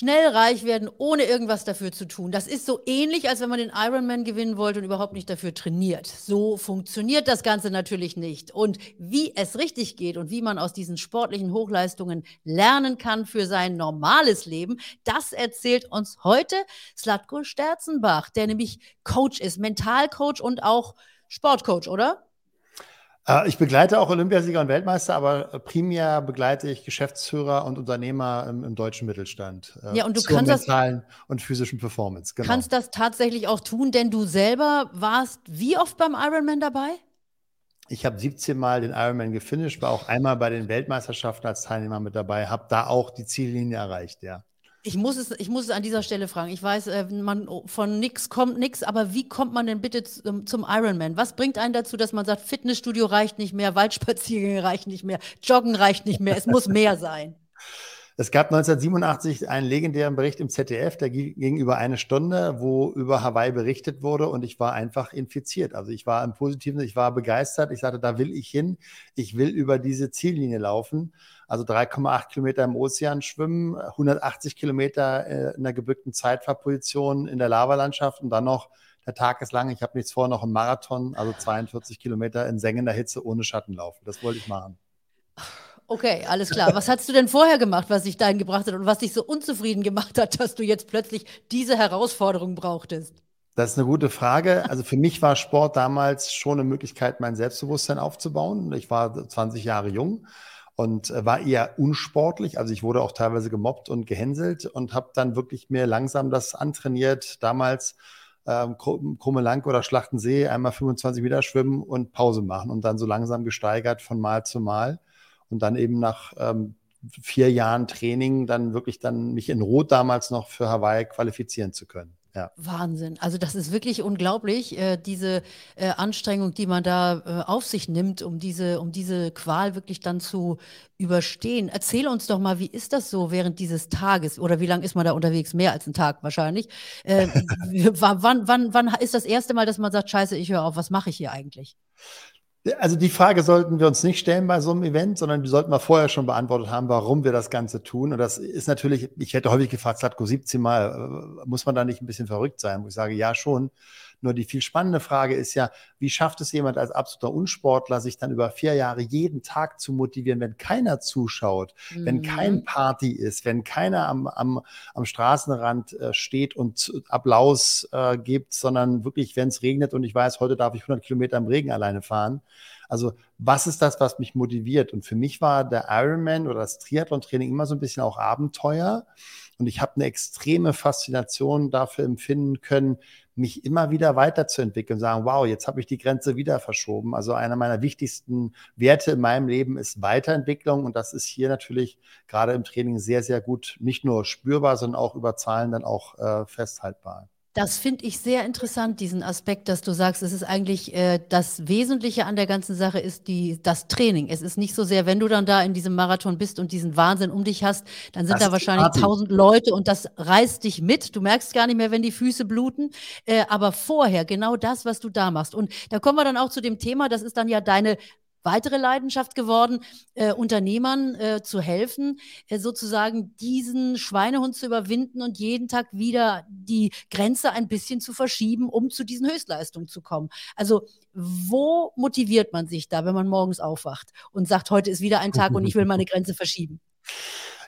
schnell reich werden, ohne irgendwas dafür zu tun. Das ist so ähnlich, als wenn man den Ironman gewinnen wollte und überhaupt nicht dafür trainiert. So funktioniert das Ganze natürlich nicht. Und wie es richtig geht und wie man aus diesen sportlichen Hochleistungen lernen kann für sein normales Leben, das erzählt uns heute Slatko Sterzenbach, der nämlich Coach ist, Mentalcoach und auch Sportcoach, oder? Äh, ich begleite auch Olympiasieger und Weltmeister, aber primär begleite ich Geschäftsführer und Unternehmer im, im deutschen Mittelstand. Äh, ja, und du zur kannst mentalen das, und physischen Performance. Genau. Kannst das tatsächlich auch tun, denn du selber warst wie oft beim Ironman dabei? Ich habe 17 Mal den Ironman gefinisht, war auch einmal bei den Weltmeisterschaften als Teilnehmer mit dabei, habe da auch die Ziellinie erreicht, ja. Ich muss, es, ich muss es an dieser Stelle fragen. Ich weiß, äh, man, von nix kommt nix, aber wie kommt man denn bitte zum, zum Ironman? Was bringt einen dazu, dass man sagt, Fitnessstudio reicht nicht mehr, Waldspaziergänge reicht nicht mehr, Joggen reicht nicht mehr, es muss mehr sein? Es gab 1987 einen legendären Bericht im ZDF, der ging über eine Stunde, wo über Hawaii berichtet wurde und ich war einfach infiziert. Also ich war im Positiven, ich war begeistert. Ich sagte, da will ich hin. Ich will über diese Ziellinie laufen. Also 3,8 Kilometer im Ozean schwimmen, 180 Kilometer äh, in der gebückten Zeitfahrposition in der Lavalandschaft und dann noch der Tag ist lang. Ich habe nichts vor, noch einen Marathon, also 42 Kilometer in sengender Hitze ohne Schatten laufen. Das wollte ich machen. Okay, alles klar. Was hast du denn vorher gemacht, was dich dahin gebracht hat und was dich so unzufrieden gemacht hat, dass du jetzt plötzlich diese Herausforderung brauchtest? Das ist eine gute Frage. Also für mich war Sport damals schon eine Möglichkeit, mein Selbstbewusstsein aufzubauen. Ich war 20 Jahre jung und äh, war eher unsportlich. Also ich wurde auch teilweise gemobbt und gehänselt und habe dann wirklich mir langsam das antrainiert. Damals ähm, Krumme Lang oder Schlachtensee, einmal 25 Meter schwimmen und Pause machen und dann so langsam gesteigert von Mal zu Mal. Und dann eben nach ähm, vier Jahren Training dann wirklich dann mich in Rot damals noch für Hawaii qualifizieren zu können. Ja. Wahnsinn. Also das ist wirklich unglaublich, äh, diese äh, Anstrengung, die man da äh, auf sich nimmt, um diese, um diese Qual wirklich dann zu überstehen. Erzähl uns doch mal, wie ist das so während dieses Tages oder wie lange ist man da unterwegs? Mehr als einen Tag wahrscheinlich. Äh, wann, wann, wann ist das erste Mal, dass man sagt, scheiße, ich höre auf, was mache ich hier eigentlich? Also die Frage sollten wir uns nicht stellen bei so einem Event, sondern die sollten wir vorher schon beantwortet haben, warum wir das Ganze tun. Und das ist natürlich, ich hätte häufig gefragt, Slatko 17 Mal, äh, muss man da nicht ein bisschen verrückt sein? Wo ich sage, ja schon. Nur die viel spannende Frage ist ja, wie schafft es jemand als absoluter Unsportler, sich dann über vier Jahre jeden Tag zu motivieren, wenn keiner zuschaut, mhm. wenn kein Party ist, wenn keiner am, am, am Straßenrand äh, steht und Applaus äh, gibt, sondern wirklich, wenn es regnet und ich weiß, heute darf ich 100 Kilometer im Regen alleine fahren. Also was ist das, was mich motiviert? Und für mich war der Ironman oder das Triathlon-Training immer so ein bisschen auch Abenteuer. Und ich habe eine extreme Faszination dafür empfinden können, mich immer wieder weiterzuentwickeln und sagen, wow, jetzt habe ich die Grenze wieder verschoben. Also einer meiner wichtigsten Werte in meinem Leben ist Weiterentwicklung und das ist hier natürlich gerade im Training sehr, sehr gut, nicht nur spürbar, sondern auch über Zahlen dann auch äh, festhaltbar. Das finde ich sehr interessant, diesen Aspekt, dass du sagst, es ist eigentlich äh, das Wesentliche an der ganzen Sache ist die, das Training. Es ist nicht so sehr, wenn du dann da in diesem Marathon bist und diesen Wahnsinn um dich hast, dann sind das da wahrscheinlich tausend Leute und das reißt dich mit. Du merkst gar nicht mehr, wenn die Füße bluten. Äh, aber vorher genau das, was du da machst. Und da kommen wir dann auch zu dem Thema, das ist dann ja deine weitere Leidenschaft geworden, äh, Unternehmern äh, zu helfen, äh, sozusagen diesen Schweinehund zu überwinden und jeden Tag wieder die Grenze ein bisschen zu verschieben, um zu diesen Höchstleistungen zu kommen. Also wo motiviert man sich da, wenn man morgens aufwacht und sagt, heute ist wieder ein Tag und ich will meine Grenze verschieben?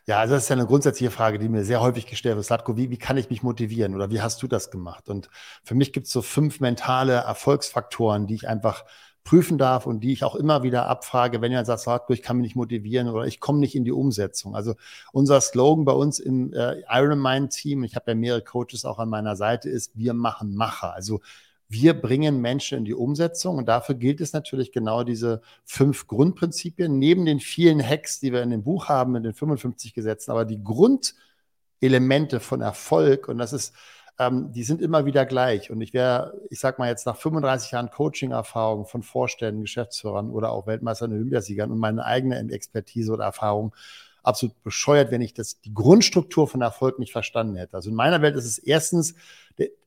Ja, also das ist ja eine grundsätzliche Frage, die mir sehr häufig gestellt wird. Slatko, wie, wie kann ich mich motivieren oder wie hast du das gemacht? Und für mich gibt es so fünf mentale Erfolgsfaktoren, die ich einfach prüfen darf und die ich auch immer wieder abfrage, wenn jemand sagt, ich kann mich nicht motivieren oder ich komme nicht in die Umsetzung. Also unser Slogan bei uns im äh, Ironmind-Team, ich habe ja mehrere Coaches auch an meiner Seite, ist, wir machen Macher. Also wir bringen Menschen in die Umsetzung und dafür gilt es natürlich genau diese fünf Grundprinzipien, neben den vielen Hacks, die wir in dem Buch haben, in den 55 Gesetzen, aber die Grundelemente von Erfolg und das ist ähm, die sind immer wieder gleich. Und ich wäre, ich sag mal jetzt nach 35 Jahren Coaching-Erfahrung von Vorständen, Geschäftsführern oder auch Weltmeistern und Olympiasiegern und meine eigene Expertise oder Erfahrung absolut bescheuert, wenn ich das, die Grundstruktur von Erfolg nicht verstanden hätte. Also in meiner Welt ist es erstens,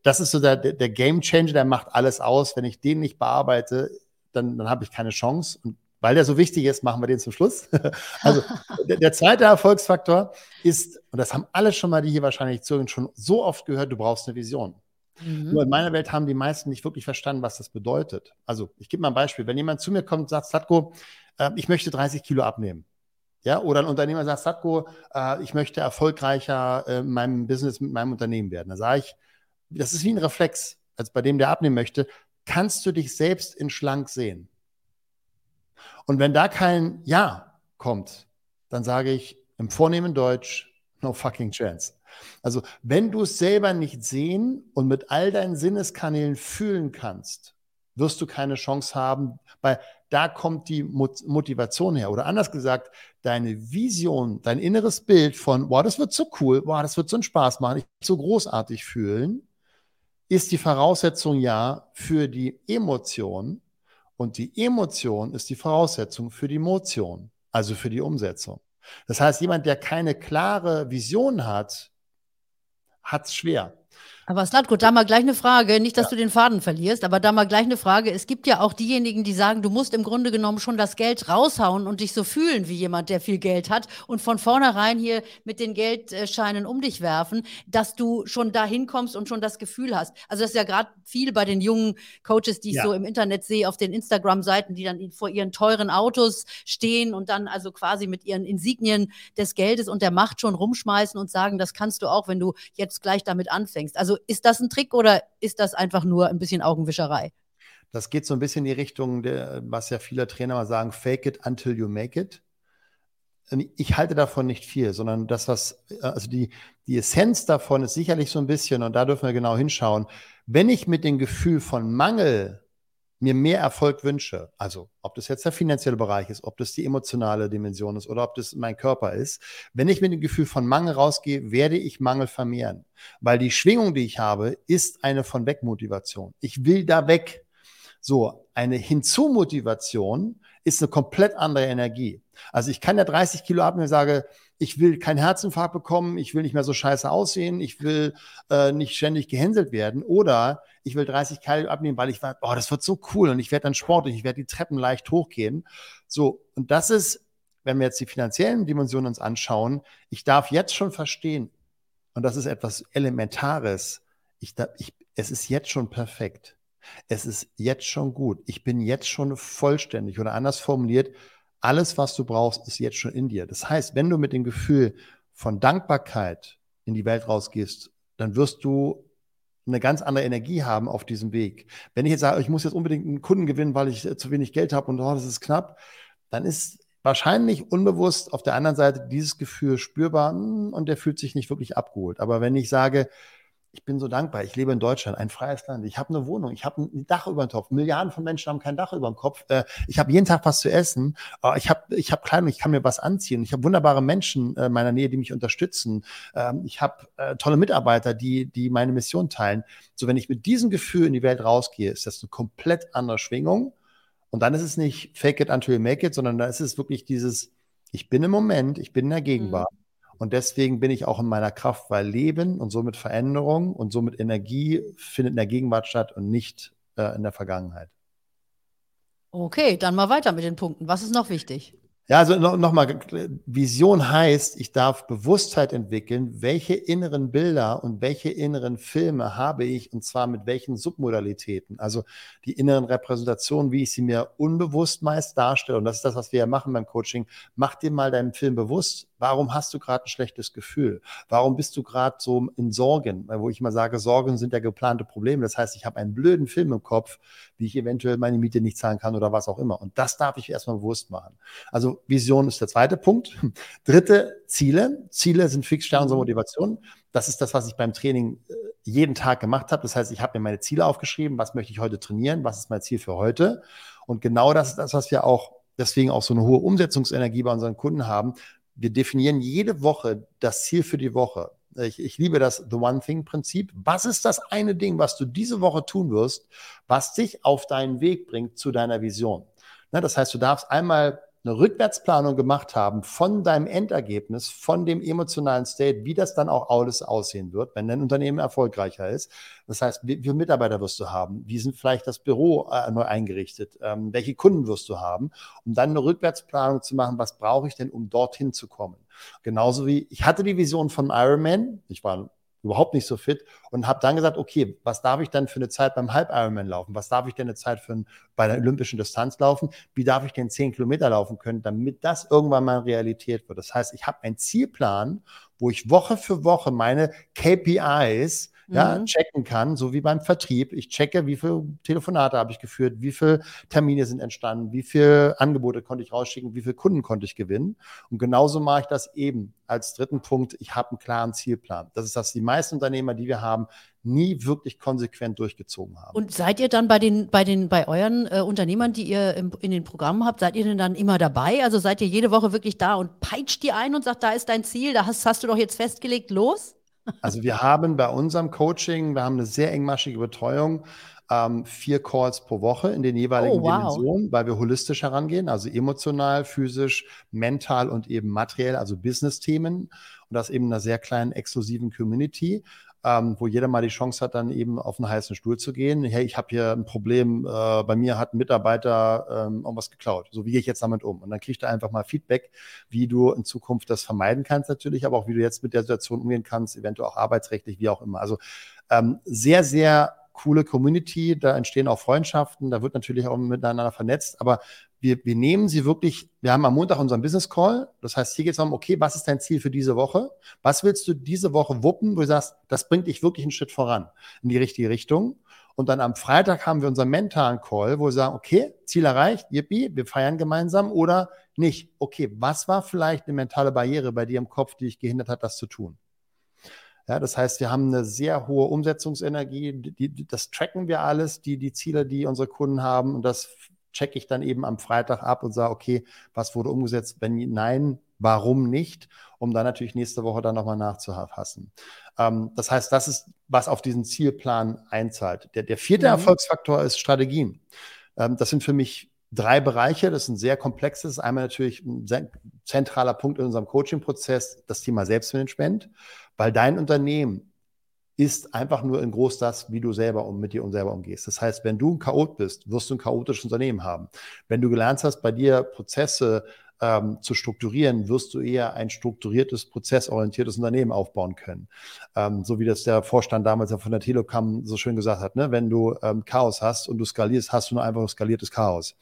das ist so der, der, Game Changer, der macht alles aus. Wenn ich den nicht bearbeite, dann, dann habe ich keine Chance. Und weil der so wichtig ist, machen wir den zum Schluss. Also der, der, zweite Erfolgsfaktor ist, und das haben alle schon mal, die hier wahrscheinlich zuhören, schon so oft gehört, du brauchst eine Vision. Mhm. Nur in meiner Welt haben die meisten nicht wirklich verstanden, was das bedeutet. Also ich gebe mal ein Beispiel. Wenn jemand zu mir kommt und sagt, Slatko, äh, ich möchte 30 Kilo abnehmen. Ja, oder ein Unternehmer sagt, Satko, äh, ich möchte erfolgreicher äh, in meinem Business mit meinem Unternehmen werden. Da sage ich, das ist wie ein Reflex, als bei dem, der abnehmen möchte, kannst du dich selbst in schlank sehen? Und wenn da kein Ja kommt, dann sage ich im vornehmen Deutsch, no fucking chance. Also, wenn du es selber nicht sehen und mit all deinen Sinneskanälen fühlen kannst, wirst du keine Chance haben, weil da kommt die Motivation her. Oder anders gesagt, deine Vision, dein inneres Bild von, wow, das wird so cool, wow, das wird so einen Spaß machen, ich so großartig fühlen, ist die Voraussetzung ja für die Emotion. Und die Emotion ist die Voraussetzung für die Motion, also für die Umsetzung. Das heißt, jemand, der keine klare Vision hat, hat es schwer. Aber Slatko, da mal gleich eine Frage, nicht, dass ja. du den Faden verlierst, aber da mal gleich eine Frage. Es gibt ja auch diejenigen, die sagen, du musst im Grunde genommen schon das Geld raushauen und dich so fühlen wie jemand, der viel Geld hat und von vornherein hier mit den Geldscheinen um dich werfen, dass du schon dahin kommst und schon das Gefühl hast. Also das ist ja gerade viel bei den jungen Coaches, die ich ja. so im Internet sehe, auf den Instagram-Seiten, die dann vor ihren teuren Autos stehen und dann also quasi mit ihren Insignien des Geldes und der Macht schon rumschmeißen und sagen, das kannst du auch, wenn du jetzt gleich damit anfängst. Also ist das ein Trick oder ist das einfach nur ein bisschen Augenwischerei? Das geht so ein bisschen in die Richtung, was ja viele Trainer mal sagen, fake it until you make it. Ich halte davon nicht viel, sondern das, was, also die, die Essenz davon ist sicherlich so ein bisschen, und da dürfen wir genau hinschauen, wenn ich mit dem Gefühl von Mangel mir mehr Erfolg wünsche, also ob das jetzt der finanzielle Bereich ist, ob das die emotionale Dimension ist oder ob das mein Körper ist, wenn ich mit dem Gefühl von Mangel rausgehe, werde ich Mangel vermehren. Weil die Schwingung, die ich habe, ist eine von Wegmotivation. Ich will da weg. So, eine Hinzumotivation ist eine komplett andere Energie. Also ich kann ja 30 Kilo abnehmen und sage, ich will keinen Herzinfarkt bekommen, ich will nicht mehr so scheiße aussehen, ich will äh, nicht ständig gehänselt werden oder ich will 30 Kilo abnehmen, weil ich war, oh, das wird so cool und ich werde dann sportlich, ich werde die Treppen leicht hochgehen. So, und das ist, wenn wir jetzt die finanziellen Dimensionen uns anschauen, ich darf jetzt schon verstehen, und das ist etwas Elementares, ich, ich, es ist jetzt schon perfekt. Es ist jetzt schon gut. Ich bin jetzt schon vollständig oder anders formuliert, alles, was du brauchst, ist jetzt schon in dir. Das heißt, wenn du mit dem Gefühl von Dankbarkeit in die Welt rausgehst, dann wirst du eine ganz andere Energie haben auf diesem Weg. Wenn ich jetzt sage, ich muss jetzt unbedingt einen Kunden gewinnen, weil ich zu wenig Geld habe und oh, das ist knapp, dann ist wahrscheinlich unbewusst auf der anderen Seite dieses Gefühl spürbar hm, und der fühlt sich nicht wirklich abgeholt. Aber wenn ich sage, ich bin so dankbar. Ich lebe in Deutschland, ein freies Land. Ich habe eine Wohnung, ich habe ein Dach über dem Kopf. Milliarden von Menschen haben kein Dach über dem Kopf. Äh, ich habe jeden Tag was zu essen. Äh, ich habe ich hab Kleidung, ich kann mir was anziehen. Ich habe wunderbare Menschen in meiner Nähe, die mich unterstützen. Ähm, ich habe äh, tolle Mitarbeiter, die, die meine Mission teilen. So, wenn ich mit diesem Gefühl in die Welt rausgehe, ist das eine komplett andere Schwingung. Und dann ist es nicht fake it until you make it, sondern da ist es wirklich dieses, ich bin im Moment, ich bin in der Gegenwart. Mhm. Und deswegen bin ich auch in meiner Kraft, weil Leben und somit Veränderung und somit Energie findet in der Gegenwart statt und nicht äh, in der Vergangenheit. Okay, dann mal weiter mit den Punkten. Was ist noch wichtig? Ja, also nochmal, noch Vision heißt, ich darf Bewusstheit entwickeln, welche inneren Bilder und welche inneren Filme habe ich und zwar mit welchen Submodalitäten. Also die inneren Repräsentationen, wie ich sie mir unbewusst meist darstelle. Und das ist das, was wir ja machen beim Coaching. Mach dir mal deinen Film bewusst, Warum hast du gerade ein schlechtes Gefühl? Warum bist du gerade so in Sorgen? Wo ich mal sage, Sorgen sind ja geplante Probleme. Das heißt, ich habe einen blöden Film im Kopf, wie ich eventuell meine Miete nicht zahlen kann oder was auch immer. Und das darf ich erstmal bewusst machen. Also Vision ist der zweite Punkt. Dritte, Ziele. Ziele sind Fixsterne unserer mhm. Motivation. Das ist das, was ich beim Training äh, jeden Tag gemacht habe. Das heißt, ich habe mir meine Ziele aufgeschrieben. Was möchte ich heute trainieren? Was ist mein Ziel für heute? Und genau das ist das, was wir auch deswegen auch so eine hohe Umsetzungsenergie bei unseren Kunden haben, wir definieren jede Woche das Ziel für die Woche. Ich, ich, liebe das The One Thing-Prinzip. Was ist das eine Ding, was du diese Woche tun wirst, was dich auf deinen Weg bringt zu deiner Vision? Das heißt, du darfst einmal eine Rückwärtsplanung gemacht haben von deinem Endergebnis, von dem emotionalen State, wie das dann auch alles aussehen wird, wenn dein Unternehmen erfolgreicher ist. Das heißt, wie viele Mitarbeiter wirst du haben? Wie sind vielleicht das Büro äh, neu eingerichtet? Ähm, welche Kunden wirst du haben? Um dann eine Rückwärtsplanung zu machen, was brauche ich denn, um dorthin zu kommen? Genauso wie ich hatte die Vision von Ironman. Ich war überhaupt nicht so fit und habe dann gesagt, okay, was darf ich dann für eine Zeit beim Halb-Ironman laufen? Was darf ich denn eine Zeit für ein, bei der olympischen Distanz laufen? Wie darf ich denn zehn Kilometer laufen können, damit das irgendwann mal Realität wird? Das heißt, ich habe einen Zielplan, wo ich Woche für Woche meine KPIs ja, mhm. checken kann, so wie beim Vertrieb. Ich checke, wie viele Telefonate habe ich geführt, wie viele Termine sind entstanden, wie viele Angebote konnte ich rausschicken, wie viele Kunden konnte ich gewinnen. Und genauso mache ich das eben als dritten Punkt. Ich habe einen klaren Zielplan. Das ist das, die meisten Unternehmer, die wir haben, nie wirklich konsequent durchgezogen haben. Und seid ihr dann bei den, bei den, bei euren äh, Unternehmern, die ihr im, in den Programmen habt, seid ihr denn dann immer dabei? Also seid ihr jede Woche wirklich da und peitscht die ein und sagt, da ist dein Ziel, da hast, hast du doch jetzt festgelegt, los? Also wir haben bei unserem Coaching, wir haben eine sehr engmaschige Betreuung, ähm, vier Calls pro Woche in den jeweiligen oh, wow. Dimensionen, weil wir holistisch herangehen, also emotional, physisch, mental und eben materiell, also Business-Themen und das eben in einer sehr kleinen exklusiven Community ähm, wo jeder mal die Chance hat, dann eben auf einen heißen Stuhl zu gehen. Hey, ich habe hier ein Problem, äh, bei mir hat ein Mitarbeiter ähm, irgendwas geklaut. So, wie gehe ich jetzt damit um? Und dann kriegst du einfach mal Feedback, wie du in Zukunft das vermeiden kannst natürlich, aber auch wie du jetzt mit der Situation umgehen kannst, eventuell auch arbeitsrechtlich, wie auch immer. Also ähm, sehr, sehr coole Community, da entstehen auch Freundschaften, da wird natürlich auch miteinander vernetzt, aber wir, wir nehmen sie wirklich, wir haben am Montag unseren Business Call, das heißt, hier geht es darum, okay, was ist dein Ziel für diese Woche? Was willst du diese Woche wuppen, wo du sagst, das bringt dich wirklich einen Schritt voran in die richtige Richtung? Und dann am Freitag haben wir unseren mentalen Call, wo wir sagen, okay, Ziel erreicht, yippie, wir feiern gemeinsam oder nicht. Okay, was war vielleicht eine mentale Barriere bei dir im Kopf, die dich gehindert hat, das zu tun? Ja, das heißt, wir haben eine sehr hohe Umsetzungsenergie. Die, das tracken wir alles, die, die Ziele, die unsere Kunden haben. Und das checke ich dann eben am Freitag ab und sage, okay, was wurde umgesetzt? Wenn nein, warum nicht? Um dann natürlich nächste Woche dann nochmal nachzufassen. Ähm, das heißt, das ist, was auf diesen Zielplan einzahlt. Der, der vierte mhm. Erfolgsfaktor ist Strategien. Ähm, das sind für mich drei Bereiche. Das ist ein sehr komplexes. Einmal natürlich ein zentraler Punkt in unserem Coaching-Prozess, das Thema Selbstmanagement weil dein Unternehmen ist einfach nur in groß das, wie du selber um, mit dir und selber umgehst. Das heißt, wenn du ein Chaot bist, wirst du ein chaotisches Unternehmen haben. Wenn du gelernt hast, bei dir Prozesse ähm, zu strukturieren, wirst du eher ein strukturiertes, prozessorientiertes Unternehmen aufbauen können. Ähm, so wie das der Vorstand damals von der Telekom so schön gesagt hat, ne? wenn du ähm, Chaos hast und du skalierst, hast du nur einfach skaliertes Chaos.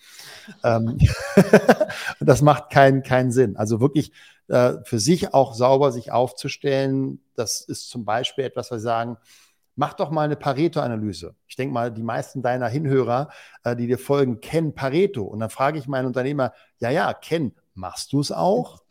Ähm, das macht keinen keinen Sinn. Also wirklich äh, für sich auch sauber sich aufzustellen, das ist zum Beispiel etwas, was wir sagen, Mach doch mal eine Pareto-Analyse. Ich denke mal, die meisten deiner Hinhörer, äh, die dir folgen, kennen Pareto. Und dann frage ich meinen Unternehmer, ja, ja, kennen. Machst du es auch?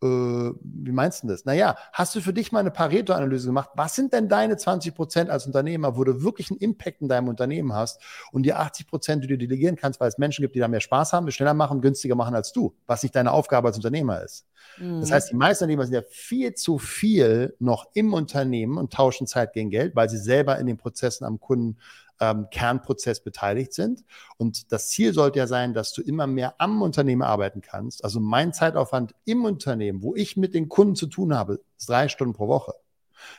Äh, wie meinst du das? Naja, hast du für dich mal eine Pareto-Analyse gemacht? Was sind denn deine 20 Prozent als Unternehmer, wo du wirklich einen Impact in deinem Unternehmen hast und die 80 Prozent, die du delegieren kannst, weil es Menschen gibt, die da mehr Spaß haben, die schneller machen, günstiger machen als du, was nicht deine Aufgabe als Unternehmer ist. Mhm. Das heißt, die meisten Unternehmer sind ja viel zu viel noch im Unternehmen und tauschen Zeit gegen Geld, weil sie selber in den Prozessen am Kunden ähm, Kernprozess beteiligt sind. Und das Ziel sollte ja sein, dass du immer mehr am Unternehmen arbeiten kannst. Also mein Zeitaufwand im Unternehmen, wo ich mit den Kunden zu tun habe, ist drei Stunden pro Woche.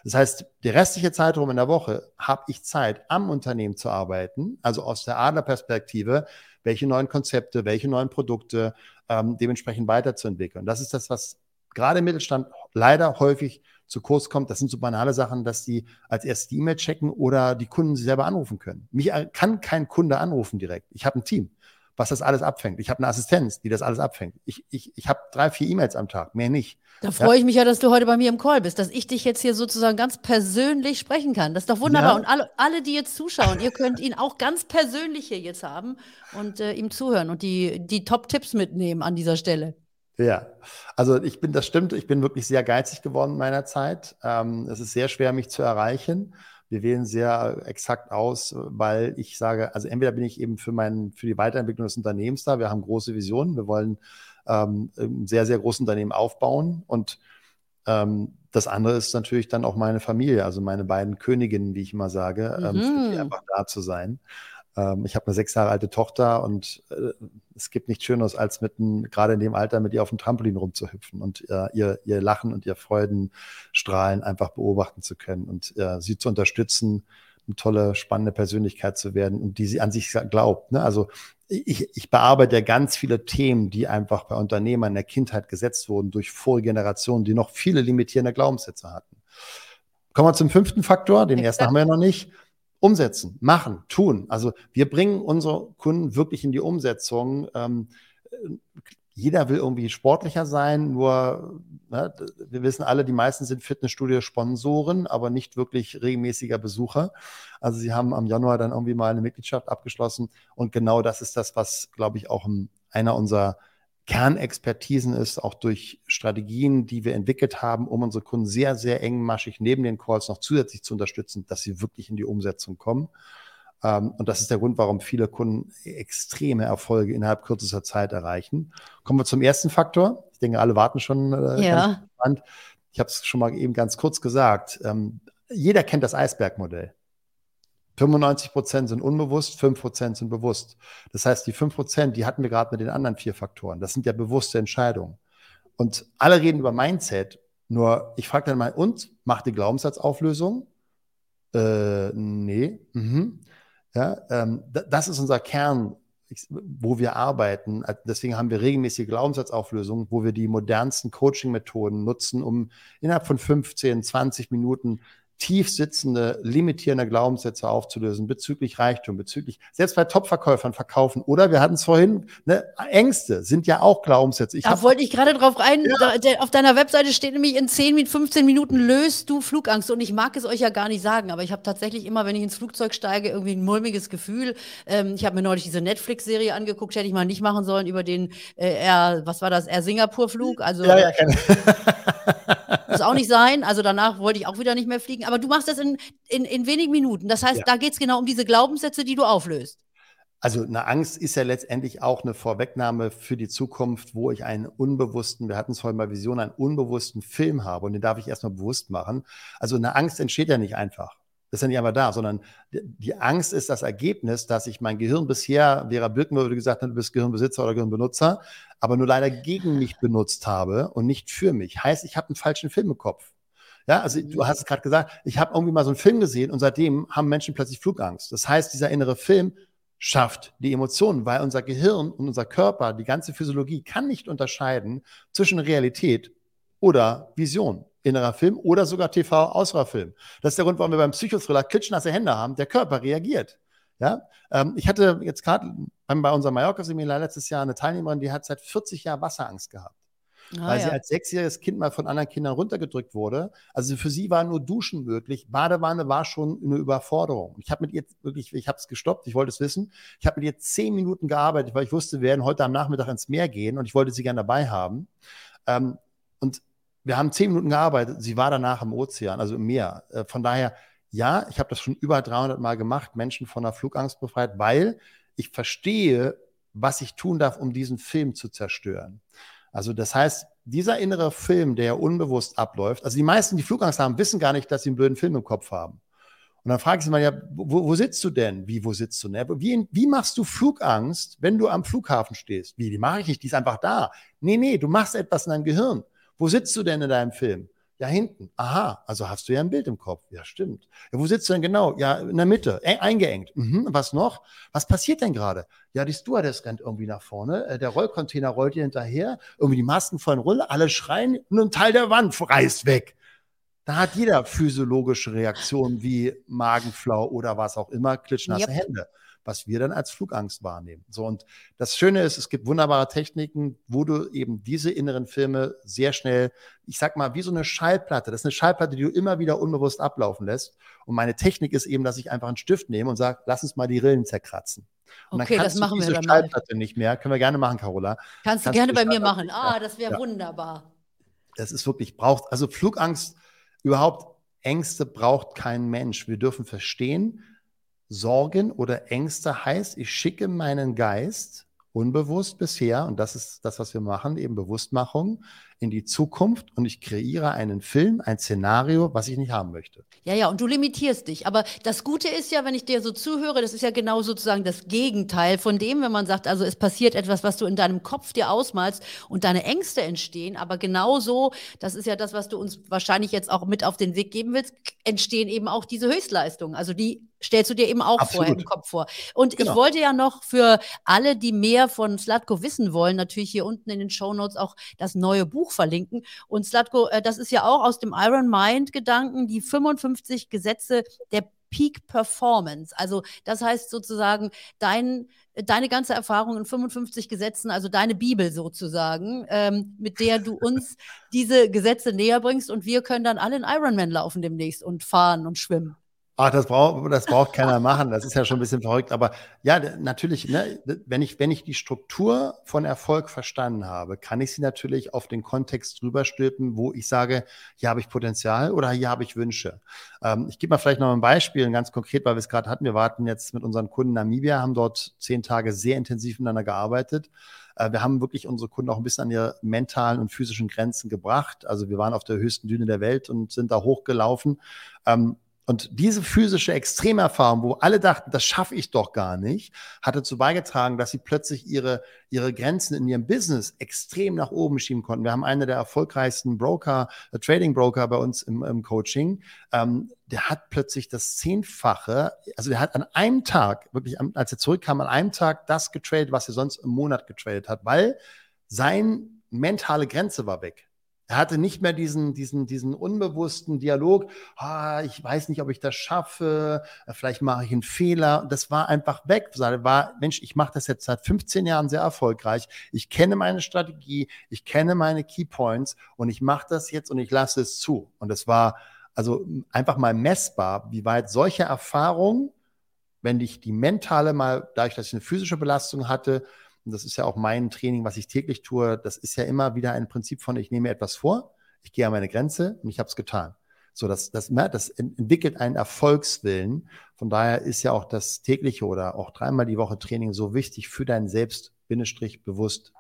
Das heißt, der restliche Zeitraum in der Woche habe ich Zeit, am Unternehmen zu arbeiten, also aus der Adlerperspektive, welche neuen Konzepte, welche neuen Produkte ähm, dementsprechend weiterzuentwickeln. Das ist das, was gerade im Mittelstand leider häufig zu kurz kommt. Das sind so banale Sachen, dass die als erstes die E-Mail checken oder die Kunden sie selber anrufen können. Mich kann kein Kunde anrufen direkt. Ich habe ein Team, was das alles abfängt. Ich habe eine Assistenz, die das alles abfängt. Ich, ich, ich habe drei, vier E-Mails am Tag, mehr nicht. Da freue ja. ich mich ja, dass du heute bei mir im Call bist, dass ich dich jetzt hier sozusagen ganz persönlich sprechen kann. Das ist doch wunderbar. Ja. Und alle, alle, die jetzt zuschauen, ihr könnt ihn auch ganz persönlich hier jetzt haben und äh, ihm zuhören und die, die Top-Tipps mitnehmen an dieser Stelle. Ja, also ich bin, das stimmt, ich bin wirklich sehr geizig geworden in meiner Zeit. Ähm, es ist sehr schwer, mich zu erreichen. Wir wählen sehr exakt aus, weil ich sage, also entweder bin ich eben für, mein, für die Weiterentwicklung des Unternehmens da, wir haben große Visionen, wir wollen ähm, ein sehr, sehr großes Unternehmen aufbauen und ähm, das andere ist natürlich dann auch meine Familie, also meine beiden Königinnen, wie ich immer sage, ähm, mhm. ähm, einfach da zu sein. Ähm, ich habe eine sechs Jahre alte Tochter und äh, es gibt nichts Schöneres, als mit gerade in dem Alter mit ihr auf dem Trampolin rumzuhüpfen und äh, ihr, ihr Lachen und ihr Freudenstrahlen einfach beobachten zu können und äh, sie zu unterstützen, eine tolle, spannende Persönlichkeit zu werden und die sie an sich glaubt. Ne? Also ich, ich bearbeite ja ganz viele Themen, die einfach bei Unternehmern in der Kindheit gesetzt wurden durch vorige Generationen, die noch viele limitierende Glaubenssätze hatten. Kommen wir zum fünften Faktor, den ersten haben wir ja noch nicht. Umsetzen, machen, tun. Also wir bringen unsere Kunden wirklich in die Umsetzung. Ähm, jeder will irgendwie sportlicher sein, nur ne, wir wissen alle, die meisten sind Fitnessstudio-Sponsoren, aber nicht wirklich regelmäßiger Besucher. Also sie haben am Januar dann irgendwie mal eine Mitgliedschaft abgeschlossen und genau das ist das, was, glaube ich, auch einer unserer Kernexpertisen ist, auch durch Strategien, die wir entwickelt haben, um unsere Kunden sehr, sehr engmaschig neben den Calls noch zusätzlich zu unterstützen, dass sie wirklich in die Umsetzung kommen. Ähm, und das ist der Grund, warum viele Kunden extreme Erfolge innerhalb kürzester Zeit erreichen. Kommen wir zum ersten Faktor. Ich denke, alle warten schon. Äh, ja. Ich habe es schon mal eben ganz kurz gesagt. Ähm, jeder kennt das Eisbergmodell. 95 Prozent sind unbewusst, 5 Prozent sind bewusst. Das heißt, die 5 Prozent, die hatten wir gerade mit den anderen vier Faktoren. Das sind ja bewusste Entscheidungen. Und alle reden über Mindset. Nur ich frage dann mal, und macht die Glaubenssatzauflösung? Äh, nee. Mhm. Ja, ähm, das ist unser Kern, wo wir arbeiten. Deswegen haben wir regelmäßige Glaubenssatzauflösungen, wo wir die modernsten Coaching-Methoden nutzen, um innerhalb von 15, 20 Minuten tief sitzende, limitierende Glaubenssätze aufzulösen bezüglich Reichtum, bezüglich, selbst bei Topverkäufern verkaufen. Oder wir hatten es vorhin, ne, Ängste sind ja auch Glaubenssätze. Ich da wollte ich gerade drauf rein. Ja. Da, auf deiner Webseite steht nämlich in 10, 15 Minuten löst du Flugangst. Und ich mag es euch ja gar nicht sagen, aber ich habe tatsächlich immer, wenn ich ins Flugzeug steige, irgendwie ein mulmiges Gefühl. Ähm, ich habe mir neulich diese Netflix-Serie angeguckt, hätte ich mal nicht machen sollen über den äh, Air, was war das, Air Singapur-Flug. Also, ja, ja, muss auch nicht sein. Also danach wollte ich auch wieder nicht mehr fliegen aber du machst das in, in, in wenigen Minuten. Das heißt, ja. da geht es genau um diese Glaubenssätze, die du auflöst. Also eine Angst ist ja letztendlich auch eine Vorwegnahme für die Zukunft, wo ich einen unbewussten, wir hatten es vorhin bei Vision, einen unbewussten Film habe und den darf ich erstmal bewusst machen. Also eine Angst entsteht ja nicht einfach. Das ist ja nicht einfach da, sondern die Angst ist das Ergebnis, dass ich mein Gehirn bisher, Vera Birken würde gesagt, du bist Gehirnbesitzer oder Gehirnbenutzer, aber nur leider gegen mich benutzt habe und nicht für mich. Heißt, ich habe einen falschen Film im Kopf. Ja, also du hast es gerade gesagt, ich habe irgendwie mal so einen Film gesehen und seitdem haben Menschen plötzlich Flugangst. Das heißt, dieser innere Film schafft die Emotionen, weil unser Gehirn und unser Körper, die ganze Physiologie kann nicht unterscheiden zwischen Realität oder Vision. Innerer Film oder sogar TV-Außerer Das ist der Grund, warum wir beim Psychothriller klitschnasse Hände haben. Der Körper reagiert. Ja, ähm, ich hatte jetzt gerade bei unserem Mallorca-Seminar letztes Jahr eine Teilnehmerin, die hat seit 40 Jahren Wasserangst gehabt. Ah, weil ja. sie als sechsjähriges Kind mal von anderen Kindern runtergedrückt wurde. Also für sie war nur Duschen möglich. Badewanne war schon eine Überforderung. Ich habe mit ihr wirklich, ich habe es gestoppt, ich wollte es wissen. Ich habe mit ihr zehn Minuten gearbeitet, weil ich wusste, wir werden heute am Nachmittag ins Meer gehen und ich wollte sie gerne dabei haben. Ähm, wir haben zehn Minuten gearbeitet. Sie war danach im Ozean, also im Meer. Äh, von daher, ja, ich habe das schon über 300 Mal gemacht, Menschen von der Flugangst befreit, weil ich verstehe, was ich tun darf, um diesen Film zu zerstören. Also das heißt, dieser innere Film, der unbewusst abläuft, also die meisten, die Flugangst haben, wissen gar nicht, dass sie einen blöden Film im Kopf haben. Und dann frage ich sie mal, ja, wo, wo sitzt du denn? Wie, wo sitzt du? Ne? Wie, wie machst du Flugangst, wenn du am Flughafen stehst? Wie, die mache ich nicht, die ist einfach da. Nee, nee, du machst etwas in deinem Gehirn. Wo sitzt du denn in deinem Film? Ja, hinten. Aha, also hast du ja ein Bild im Kopf. Ja, stimmt. Ja, wo sitzt du denn genau? Ja, in der Mitte, e eingeengt. Mhm. Was noch? Was passiert denn gerade? Ja, die Stewardess rennt irgendwie nach vorne, äh, der Rollcontainer rollt ihr hinterher, irgendwie die Masken vollen Rolle, alle schreien und ein Teil der Wand reißt weg. Da hat jeder physiologische Reaktionen wie Magenflau oder was auch immer, klitschnasse yep. Hände was wir dann als Flugangst wahrnehmen. So, und das Schöne ist, es gibt wunderbare Techniken, wo du eben diese inneren Filme sehr schnell, ich sag mal, wie so eine Schallplatte, das ist eine Schallplatte, die du immer wieder unbewusst ablaufen lässt. Und meine Technik ist eben, dass ich einfach einen Stift nehme und sage, lass uns mal die Rillen zerkratzen. Und okay, das machen diese wir diese Schallplatte nicht mehr. Können wir gerne machen, Carola. Kannst, Kannst du gerne bei mir machen. Ah, das wäre ja. wunderbar. Das ist wirklich, braucht, also Flugangst, überhaupt Ängste braucht kein Mensch. Wir dürfen verstehen, Sorgen oder Ängste heißt, ich schicke meinen Geist unbewusst bisher, und das ist das, was wir machen, eben Bewusstmachung, in die Zukunft und ich kreiere einen Film, ein Szenario, was ich nicht haben möchte. Ja, ja, und du limitierst dich. Aber das Gute ist ja, wenn ich dir so zuhöre, das ist ja genau sozusagen das Gegenteil von dem, wenn man sagt, also es passiert etwas, was du in deinem Kopf dir ausmalst und deine Ängste entstehen. Aber genauso, das ist ja das, was du uns wahrscheinlich jetzt auch mit auf den Weg geben willst, entstehen eben auch diese Höchstleistungen. Also die stellst du dir eben auch Absolut. vorher im Kopf vor. Und genau. ich wollte ja noch für alle, die mehr von Slatko wissen wollen, natürlich hier unten in den Show Notes auch das neue Buch verlinken. Und Slatko, äh, das ist ja auch aus dem Iron Mind Gedanken, die 55 Gesetze der Peak Performance. Also das heißt sozusagen dein, deine ganze Erfahrung in 55 Gesetzen, also deine Bibel sozusagen, ähm, mit der du uns diese Gesetze näher bringst und wir können dann alle in Ironman laufen demnächst und fahren und schwimmen. Ach, das braucht, das braucht keiner machen. Das ist ja schon ein bisschen verrückt. Aber ja, natürlich, ne, wenn, ich, wenn ich die Struktur von Erfolg verstanden habe, kann ich sie natürlich auf den Kontext drüber stülpen, wo ich sage, hier habe ich Potenzial oder hier habe ich Wünsche. Ähm, ich gebe mal vielleicht noch ein Beispiel, ganz konkret, weil wir es gerade hatten. Wir warten jetzt mit unseren Kunden Namibia, haben dort zehn Tage sehr intensiv miteinander gearbeitet. Äh, wir haben wirklich unsere Kunden auch ein bisschen an ihre mentalen und physischen Grenzen gebracht. Also wir waren auf der höchsten Düne der Welt und sind da hochgelaufen. Ähm, und diese physische Extremerfahrung, wo alle dachten, das schaffe ich doch gar nicht, hat dazu beigetragen, dass sie plötzlich ihre, ihre Grenzen in ihrem Business extrem nach oben schieben konnten. Wir haben einen der erfolgreichsten Broker, äh, Trading Broker bei uns im, im Coaching. Ähm, der hat plötzlich das Zehnfache, also der hat an einem Tag, wirklich, als er zurückkam, an einem Tag das getradet, was er sonst im Monat getradet hat, weil sein mentale Grenze war weg. Er hatte nicht mehr diesen, diesen, diesen unbewussten Dialog, ah, ich weiß nicht, ob ich das schaffe, vielleicht mache ich einen Fehler. Das war einfach weg. Er war, Mensch, ich mache das jetzt seit 15 Jahren sehr erfolgreich. Ich kenne meine Strategie, ich kenne meine Keypoints und ich mache das jetzt und ich lasse es zu. Und es war also einfach mal messbar, wie weit solche Erfahrungen, wenn ich die mentale mal, dadurch, dass ich eine physische Belastung hatte, und das ist ja auch mein Training, was ich täglich tue, das ist ja immer wieder ein Prinzip von, ich nehme etwas vor, ich gehe an meine Grenze und ich habe es getan. So, das, das, das entwickelt einen Erfolgswillen. Von daher ist ja auch das tägliche oder auch dreimal die Woche Training so wichtig für dein Selbst Bindestrich bewusst, Bindestrich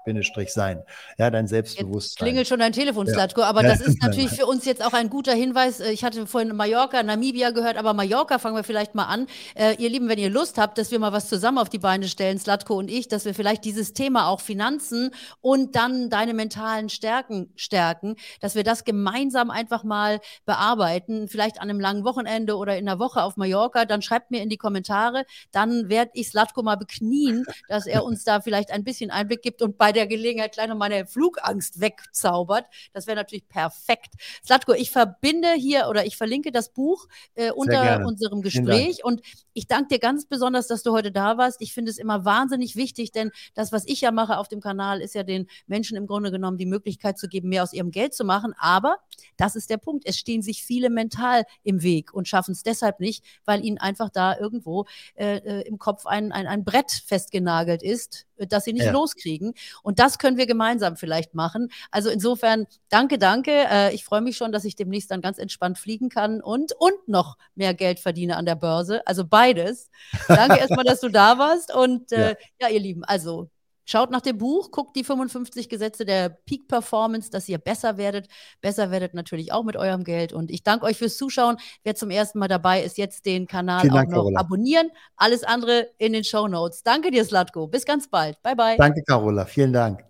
sein. Ja, dein Selbstbewusstsein. Jetzt klingelt schon dein Telefon, Slatko, ja. aber das ist natürlich für uns jetzt auch ein guter Hinweis. Äh, ich hatte vorhin Mallorca, Namibia gehört, aber Mallorca fangen wir vielleicht mal an. Äh, ihr Lieben, wenn ihr Lust habt, dass wir mal was zusammen auf die Beine stellen, Slatko und ich, dass wir vielleicht dieses Thema auch Finanzen und dann deine mentalen Stärken stärken, dass wir das gemeinsam einfach mal bearbeiten, vielleicht an einem langen Wochenende oder in einer Woche auf Mallorca, dann schreibt mir in die Kommentare, dann werde ich Slatko mal beknien, dass er uns da vielleicht ein ein bisschen Einblick gibt und bei der Gelegenheit gleich noch meine Flugangst wegzaubert. Das wäre natürlich perfekt. Slatko, ich verbinde hier oder ich verlinke das Buch äh, unter unserem Gespräch und ich danke dir ganz besonders, dass du heute da warst. Ich finde es immer wahnsinnig wichtig, denn das, was ich ja mache auf dem Kanal, ist ja den Menschen im Grunde genommen die Möglichkeit zu geben, mehr aus ihrem Geld zu machen. Aber das ist der Punkt. Es stehen sich viele mental im Weg und schaffen es deshalb nicht, weil ihnen einfach da irgendwo äh, äh im Kopf ein, ein, ein Brett festgenagelt ist, das sie nicht ja. loskriegen. Und das können wir gemeinsam vielleicht machen. Also insofern, danke, danke. Äh, ich freue mich schon, dass ich demnächst dann ganz entspannt fliegen kann und, und noch mehr Geld verdiene an der Börse. Also beides. Danke erstmal, dass du da warst. Und äh, ja. ja, ihr Lieben, also Schaut nach dem Buch, guckt die 55 Gesetze der Peak Performance, dass ihr besser werdet. Besser werdet natürlich auch mit eurem Geld. Und ich danke euch fürs Zuschauen. Wer zum ersten Mal dabei ist, jetzt den Kanal Vielen auch Dank, noch Carola. abonnieren. Alles andere in den Show Notes. Danke dir, Slatko. Bis ganz bald. Bye, bye. Danke, Carola. Vielen Dank.